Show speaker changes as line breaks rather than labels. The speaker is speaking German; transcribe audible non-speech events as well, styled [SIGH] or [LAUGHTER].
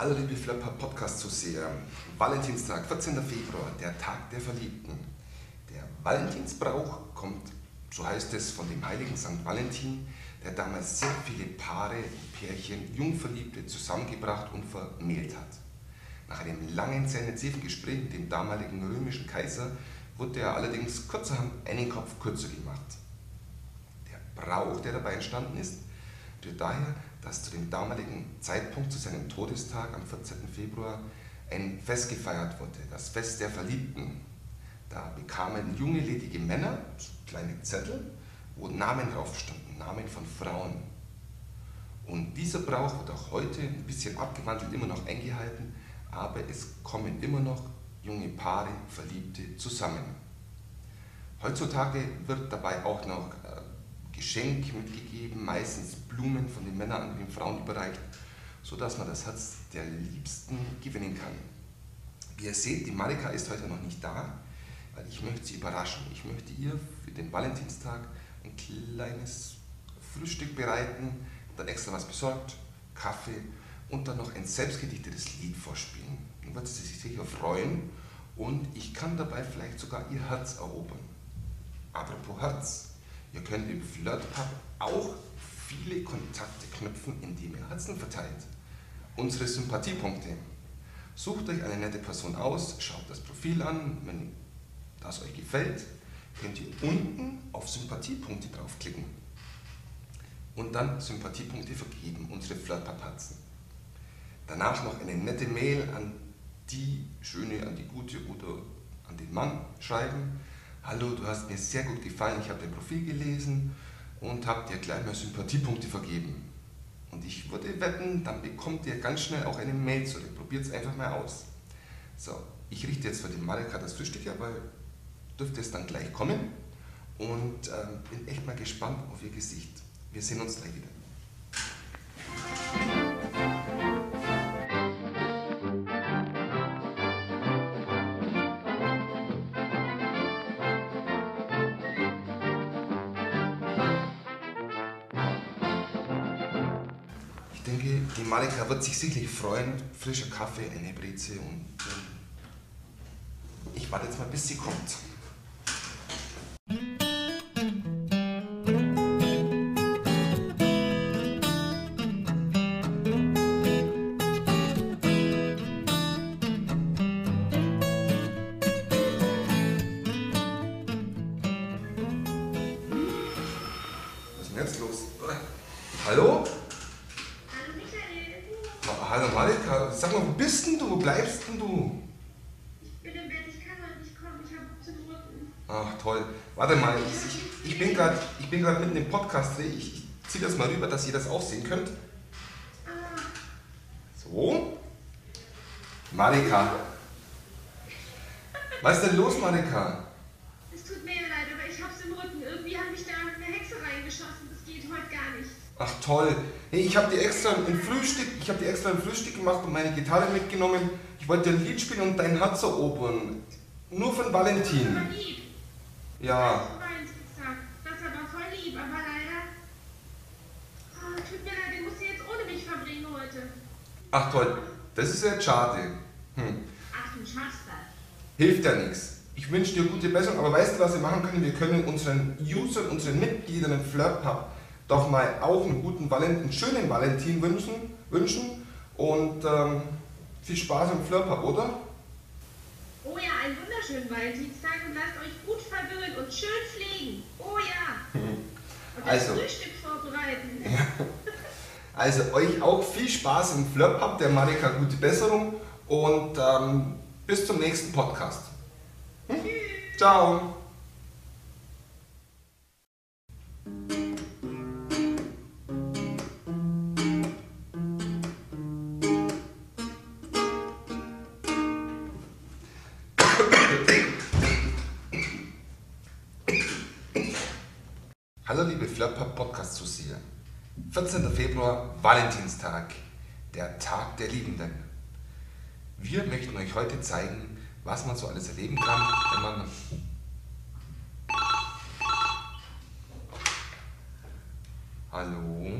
Hallo liebe Flapper Podcast-Zuseher. Valentinstag, 14. Februar, der Tag der Verliebten. Der Valentinsbrauch kommt, so heißt es, von dem heiligen St. Valentin, der damals sehr viele Paare, Pärchen, Jungverliebte zusammengebracht und vermählt hat. Nach einem langen, sehr intensiven Gespräch mit dem damaligen römischen Kaiser wurde er allerdings kurzerhand einen Kopf kürzer gemacht. Der Brauch, der dabei entstanden ist, rührt daher, dass zu dem damaligen Zeitpunkt, zu seinem Todestag am 14. Februar, ein Fest gefeiert wurde, das Fest der Verliebten. Da bekamen junge, ledige Männer kleine Zettel, wo Namen drauf standen, Namen von Frauen. Und dieser Brauch wird auch heute ein bisschen abgewandelt, immer noch eingehalten, aber es kommen immer noch junge Paare, Verliebte zusammen. Heutzutage wird dabei auch noch äh, Geschenk mitgegeben, meistens Blumen von den Männern an den Frauen überreicht, sodass man das Herz der Liebsten gewinnen kann. Wie ihr seht, die Marika ist heute noch nicht da, weil ich möchte sie überraschen. Ich möchte ihr für den Valentinstag ein kleines Frühstück bereiten, dann extra was besorgt, Kaffee und dann noch ein selbstgedichtetes Lied vorspielen. Dann wird sie sich sicher freuen und ich kann dabei vielleicht sogar ihr Herz erobern. Apropos Herz, Ihr könnt im FlirtPub auch viele Kontakte knüpfen, indem ihr Herzen verteilt. Unsere Sympathiepunkte. Sucht euch eine nette Person aus, schaut das Profil an, wenn das euch gefällt, könnt ihr unten auf Sympathiepunkte draufklicken und dann Sympathiepunkte vergeben, unsere Flirtpub-Herzen. Danach noch eine nette Mail an die schöne, an die gute oder an den Mann schreiben hallo, du hast mir sehr gut gefallen, ich habe dein Profil gelesen und habe dir gleich mal Sympathiepunkte vergeben. Und ich würde wetten, dann bekommt ihr ganz schnell auch eine Mail zurück. Probiert es einfach mal aus. So, ich richte jetzt für den Marika das Frühstück, aber dürfte es dann gleich kommen und ähm, bin echt mal gespannt auf ihr Gesicht. Wir sehen uns gleich wieder. Die Marika wird sich sicherlich freuen. Frischer Kaffee, eine Breze und ich warte jetzt mal, bis sie kommt. Was ist denn jetzt los? Hallo?
Hallo Michael,
Ma- Hallo Marika, sag mal, wo bist denn du? Wo bleibst denn du?
ich bin im Bett, ich kann heute nicht kommen, ich habe zum Rücken.
Ach toll. Warte mal, ich, ich, ich bin gerade mitten im Podcast. Ich, ich ziehe das mal rüber, dass ihr das auch sehen könnt.
Ah,
So. Marika. Was ist denn los, Marika?
es tut mir ja leid, aber ich hab's im Rücken. Irgendwie hat mich da eine Hexe reingeschossen, das geht heute gar nicht.
Ach toll. Nee, ich habe dir extra ein Frühstück, ich habe dir extra ein Frühstück gemacht und meine Gitarre mitgenommen. Ich wollte dir ein Lied spielen und dein Herz erobern. Nur von Valentin.
lieb.
Ja.
Das aber voll lieb, aber leider. Ah, tut mir leid, den musst du jetzt ohne mich verbringen heute.
Ach toll. Das ist jetzt schade. Hm.
Ach, du schaffst das.
Hilft ja nichts. Ich wünsche dir gute Besserung, aber weißt du, was wir machen können? Wir können unseren Usern, unseren Mitgliedern im FlirtPub doch mal auch einen guten Valentin, schönen Valentin wünschen, wünschen und ähm, viel Spaß im FlirtPub, oder?
Oh ja, einen wunderschönen Valentinstag und lasst euch gut verwöhnen und schön pflegen. Oh ja. [LAUGHS] Und das
Also.
Frühstück vorbereiten. [LAUGHS]
Also euch auch viel Spaß im FlirtPub, der Marika gute Besserung und ähm, bis zum nächsten Podcast. Hm? Ciao. Hallo liebe Flirtpub Podcast Zuseher. 14. Februar, Valentinstag, der Tag der Liebenden. Wir möchten euch heute zeigen, was man so alles erleben kann, wenn man. Hallo?